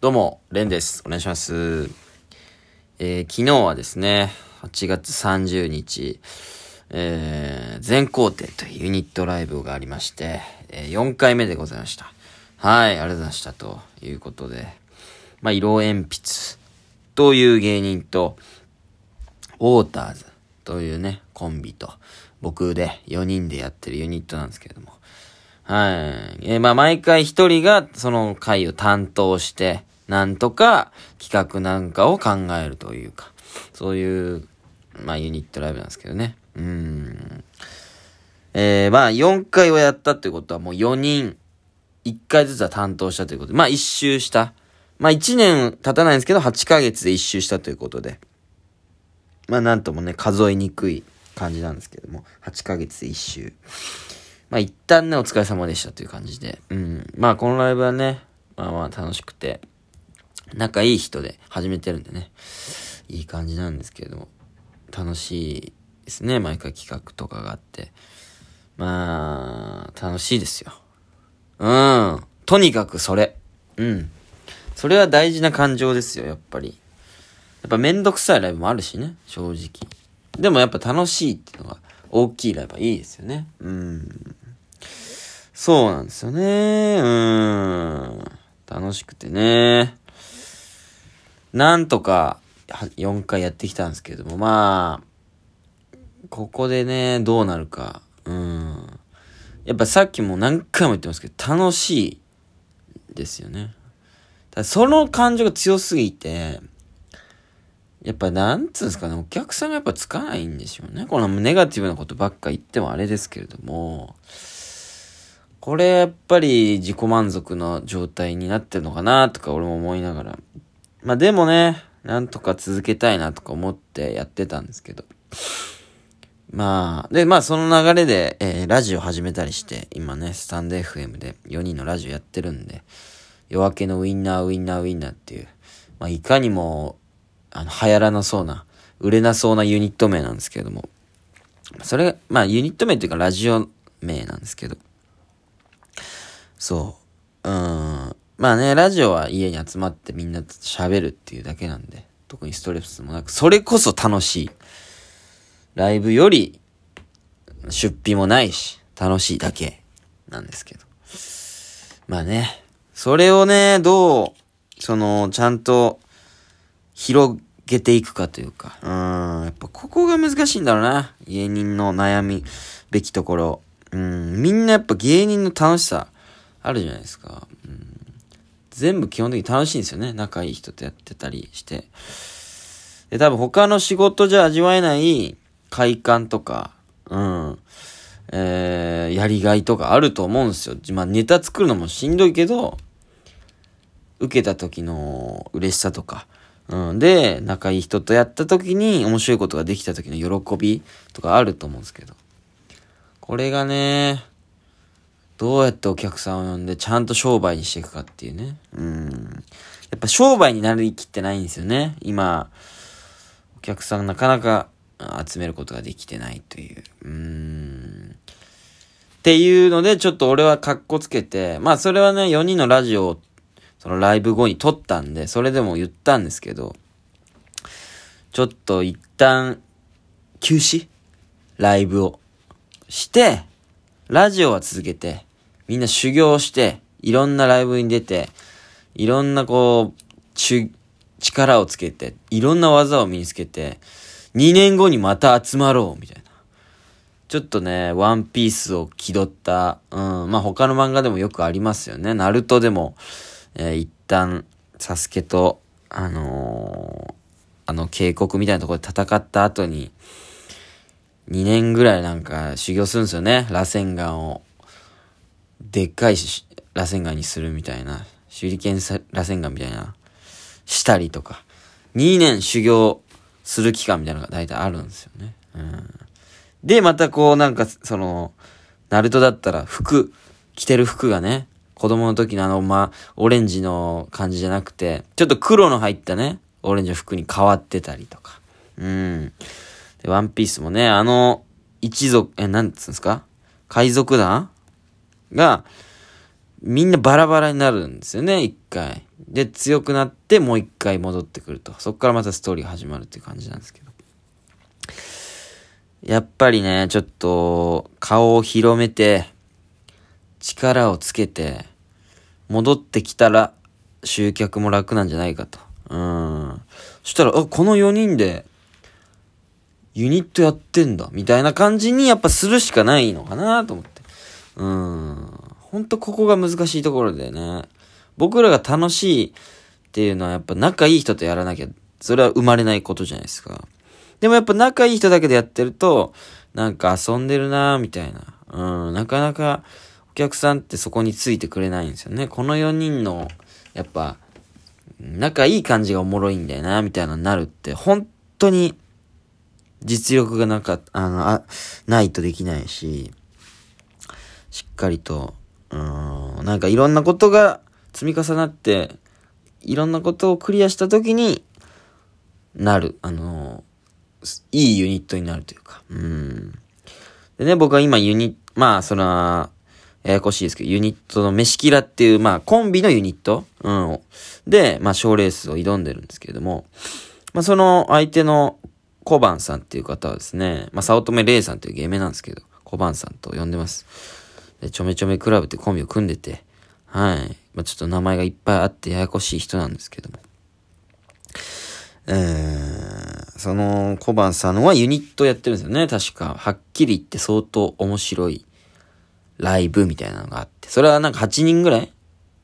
どうも、レンです。お願いします。えー昨日はですね、8月30日、えー全工程というユニットライブがありまして、えー4回目でございました。はい、ありがとうございました。ということで、まあ、色鉛筆という芸人と、ウォーターズというね、コンビと、僕で4人でやってるユニットなんですけれども。はい。えーまあ、毎回一人がその回を担当して、なんとか企画なんかを考えるというか、そういう、まあ、ユニットライブなんですけどね。うん。えーまあ、4回をやったということはもう4人、1回ずつは担当したということで、まあ、1周した。まあ、1年経たないんですけど、8ヶ月で1周したということで。まあ、なんともね、数えにくい感じなんですけども、8ヶ月で1周。まあ一旦ね、お疲れ様でしたという感じで。うん。まあこのライブはね、まあまあ楽しくて、仲いい人で始めてるんでね、いい感じなんですけれども、楽しいですね、毎回企画とかがあって。まあ、楽しいですよ。うん。とにかくそれ。うん。それは大事な感情ですよ、やっぱり。やっぱめんどくさいライブもあるしね、正直。でもやっぱ楽しいっていうのが大きいライブはいいですよね。うん。そうなんですよね。うん。楽しくてね。なんとか4回やってきたんですけども、まあ、ここでね、どうなるか。うん。やっぱさっきも何回も言ってますけど、楽しいですよね。ただその感情が強すぎて、やっぱなんつうんですかね、お客さんがやっぱつかないんでしょうね。このネガティブなことばっか言ってもあれですけれども、これやっぱり自己満足の状態になってるのかなとか俺も思いながら。まあでもね、なんとか続けたいなとか思ってやってたんですけど。まあ、で、まあその流れで、えーラジオ始めたりして、今ね、スタンド FM で4人のラジオやってるんで、夜明けのウィンナーウィンナーウィンナーっていう、まあいかにも、あの、流行らなそうな、売れなそうなユニット名なんですけども、それ、まあユニット名っていうかラジオ名なんですけど、そう。うん。まあね、ラジオは家に集まってみんなと喋るっていうだけなんで、特にストレスもなく、それこそ楽しい。ライブより、出費もないし、楽しいだけなんですけど。まあね、それをね、どう、その、ちゃんと、広げていくかというか、うん、やっぱここが難しいんだろうな。芸人の悩みべきところ。うん、みんなやっぱ芸人の楽しさあるじゃないですか。うん、全部基本的に楽しいんですよね。仲いい人とやってたりして。で、多分他の仕事じゃ味わえない快感とか、うん、えー、やりがいとかあると思うんですよ。まあネタ作るのもしんどいけど、受けた時の嬉しさとか、うん。で、仲いい人とやった時に面白いことができた時の喜びとかあると思うんですけど。これがね、どうやってお客さんを呼んでちゃんと商売にしていくかっていうね。うん。やっぱ商売になりきってないんですよね。今、お客さんなかなかあ集めることができてないという。うーん。っていうので、ちょっと俺はカッコつけて、まあそれはね、4人のラジオを、そのライブ後に撮ったんで、それでも言ったんですけど、ちょっと一旦、休止？ライブをして、ラジオは続けて、みんな修行して、いろんなライブに出て、いろんなこう、力をつけて、いろんな技を身につけて、2年後にまた集まろう、みたいな。ちょっとね、ワンピースを気取った、うん、まあ他の漫画でもよくありますよね。ナルトでも、えー一旦、サスケと、あのーあの渓谷みたいなところで戦った後に、2年ぐらいなんか修行するんですよね。螺旋岩を、でっかい螺旋岩にするみたいな、手裏剣さ螺旋岩みたいな、したりとか、2年修行する期間みたいなのが大体あるんですよね。うん。で、またこうなんか、その、ナルトだったら服、着てる服がね、子供の時のあの、ま、オレンジの感じじゃなくて、ちょっと黒の入ったね、オレンジの服に変わってたりとか。うん。で、ワンピースもね、あの、一族、え、なんつうんですか？海賊団？が、みんなバラバラになるんですよね、一回。で、強くなってもう一回戻ってくると。そっからまたストーリーが始まるっていう感じなんですけど。やっぱりね、ちょっと、顔を広めて、力をつけて、戻ってきたら、集客も楽なんじゃないかと。うん。そしたら、あ、この4人で、ユニットやってんだ、みたいな感じにやっぱするしかないのかなと思って。うん。ほんとここが難しいところでね。僕らが楽しいっていうのはやっぱ仲いい人とやらなきゃ、それは生まれないことじゃないですか。でもやっぱ仲いい人だけでやってると、なんか遊んでるなみたいな。うん、なかなかお客さんってそこについてくれないんですよね。この4人の、やっぱ、仲いい感じがおもろいんだよな、みたいなのになるって、本当に実力がなか、あの、あ、ないとできないし、しっかりと、うん、なんかいろんなことが積み重なって、いろんなことをクリアした時になる、あの、いいユニットになるというか、うん。でね、僕は今ユニット、まあ、それは、ややこしいですけど、ユニットの飯キラっていう、まあ、コンビのユニット、うん、で、まあ、賞レースを挑んでるんですけれども、まあ、その相手の小判さんっていう方はですね、まあ、早乙女玲さんという芸名なんですけど、小判さんと呼んでます。で、ちょめちょめクラブってコンビを組んでて、はい。まあ、ちょっと名前がいっぱいあってややこしい人なんですけども。えー、その小判さんはユニットやってるんですよね、確か。はっきり言って相当面白いライブみたいなのがあって。それはなんか8人ぐらい？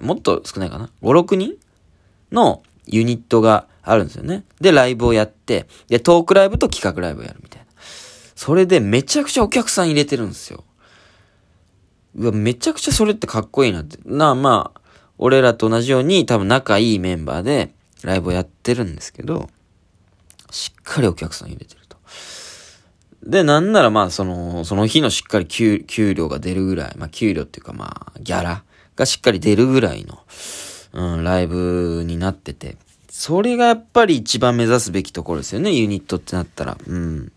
もっと少ないかな ?5、6人？のユニットがあるんですよね。で、ライブをやって、で、トークライブと企画ライブをやるみたいな。それでめちゃくちゃお客さん入れてるんですよ。うわ、めちゃくちゃそれってかっこいいなって。なあ、まあ、俺らと同じように多分仲いいメンバーでライブをやってるんですけど、しっかりお客さん入れてると。で、なんならまあ、その、その日のしっかり給給料が出るぐらい、まあ、給料っていうかまあ、ギャラがしっかり出るぐらいの、うん、ライブになってて、それがやっぱり一番目指すべきところですよね、ユニットってなったら。うん。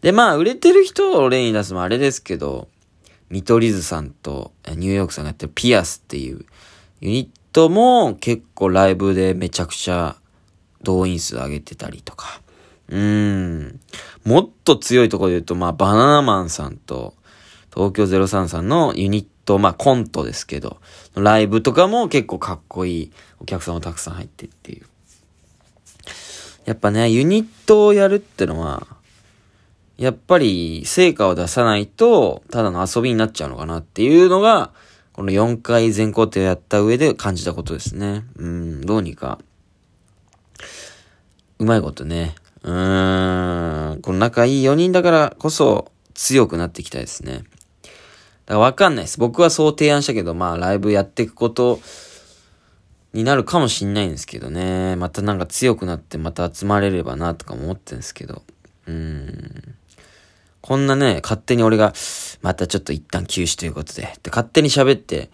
で、まあ、売れてる人を例に出すもあれですけど、見取り図さんとニューヨークさんがやってるピアスっていうユニットも結構ライブでめちゃくちゃ動員数上げてたりとか。うん。もっと強いところで言うと、まあ、バナナマンさんと東京03さんのユニット、まあコントですけど、ライブとかも結構かっこいいお客さんもたくさん入ってっていう。やっぱね、ユニットをやるってのは、やっぱり成果を出さないと、ただの遊びになっちゃうのかなっていうのが、この4回全工程をやった上で感じたことですね。うん、どうにか、うまいことね。うーん、この仲いい4人だからこそ強くなっていきたいですね。だからわかんないです。僕はそう提案したけど、まあライブやっていくことになるかもしんないんですけどね。またなんか強くなってまた集まれればなとか思ってるんですけど。うーん。こんなね、勝手に俺が、またちょっと一旦休止ということで、って勝手に喋って、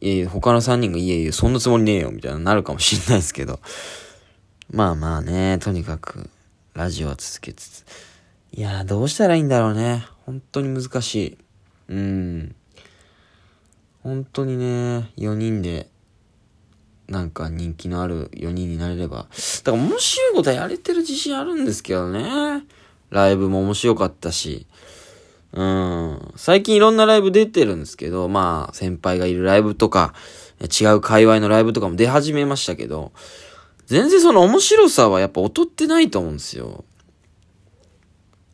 いや他の3人がいえいえ、そんなつもりねえよ、みたいななるかもしんないですけど。まあまあね、とにかく、ラジオは続けつつ。いやどうしたらいいんだろうね。本当に難しい。うん。本当にね、4人で、なんか人気のある4人になれれば。だから面白いことはやれてる自信あるんですけどね。ライブも面白かったし。うん。最近いろんなライブ出てるんですけど、まあ、先輩がいるライブとか、違う界隈のライブとかも出始めましたけど、全然その面白さはやっぱ劣ってないと思うんですよ。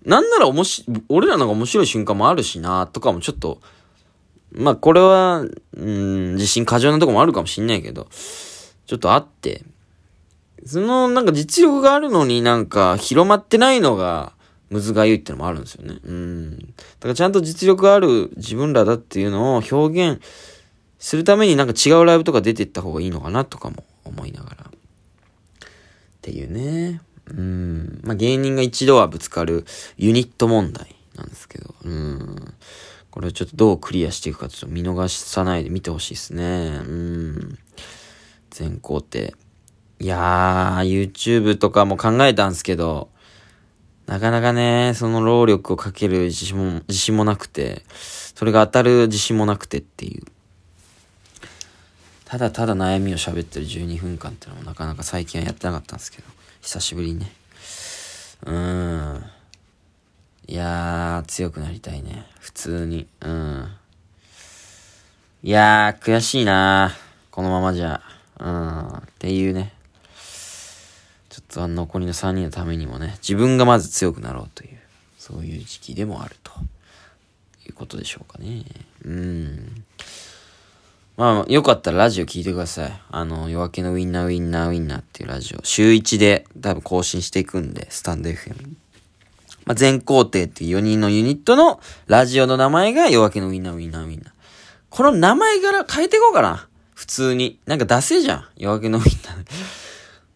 なんなら面し、俺らのが面白い瞬間もあるしな、とかもちょっと、まあこれは、うん、自信過剰なとこもあるかもしんないけど、ちょっとあって、そのなんか実力があるのになんか広まってないのが、むずがゆいってのもあるんですよね。うん。だからちゃんと実力ある自分らだっていうのを表現するためになんか違うライブとか出ていった方がいいのかなとかも思いながら。っていうね。うん。まあ、芸人が一度はぶつかるユニット問題なんですけど。うん。これをちょっとどうクリアしていくかちょっと見逃さないで見てほしいですね。うん。全工程。いやー、YouTube とかも考えたんですけど、なかなかね、その労力をかける自信も、自信もなくて、それが当たる自信もなくてっていう。ただただ悩みを喋ってる12分間ってのもなかなか最近はやってなかったんですけど、久しぶりにね。うーん。いやー、強くなりたいね。普通に。うん。いやー、悔しいなこのままじゃ。うん。っていうね。ちょっと残りの3人のためにもね、自分がまず強くなろうという、そういう時期でもあるということでしょうかね。うん。まあ、よかったらラジオ聞いてください。あの、夜明けのウィンナーウィンナーウィンナーっていうラジオ。週1で多分更新していくんで、スタンド FM。まあ、全工程っていう4人のユニットのラジオの名前が夜明けのウィンナーウィンナーウィンナー。この名前から変えていこうかな。普通に。なんかダセじゃん。夜明けのウィンナー。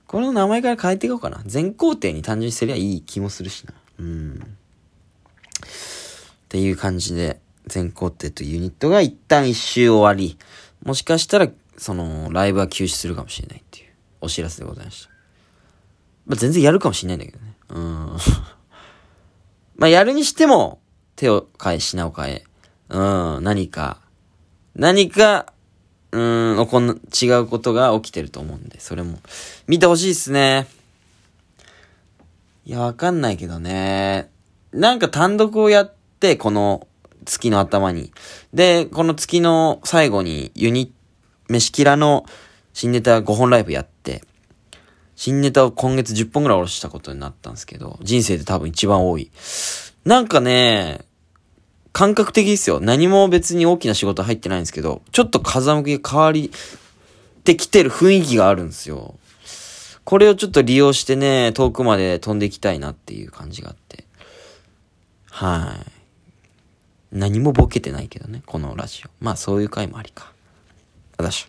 この名前から変えていこうかな。全工程に単純にすりゃいい気もするしな。うん。っていう感じで、全工程とユニットが一旦一周終わり、もしかしたら、その、ライブは休止するかもしれないっていうお知らせでございました。まあ、全然やるかもしれないんだけどね。うん。まあ、やるにしても、手を変え、品を変え、うん、何か、何か、うん、こん違うことが起きてると思うんで、それも、見てほしいっすね。いや、わかんないけどね。なんか単独をやって、この月の頭に。で、この月の最後にユニ、飯キラの新ネタ5本ライブやって、新ネタを今月10本ぐらい下ろしたことになったんですけど、人生で多分一番多い。なんかね、感覚的ですよ。何も別に大きな仕事入ってないんですけど、ちょっと風向きが変わりてきてる雰囲気があるんですよ。これをちょっと利用してね、遠くまで飛んでいきたいなっていう感じがあって。はい。何もボケてないけどね、このラジオ。まあそういう回もありか。あだし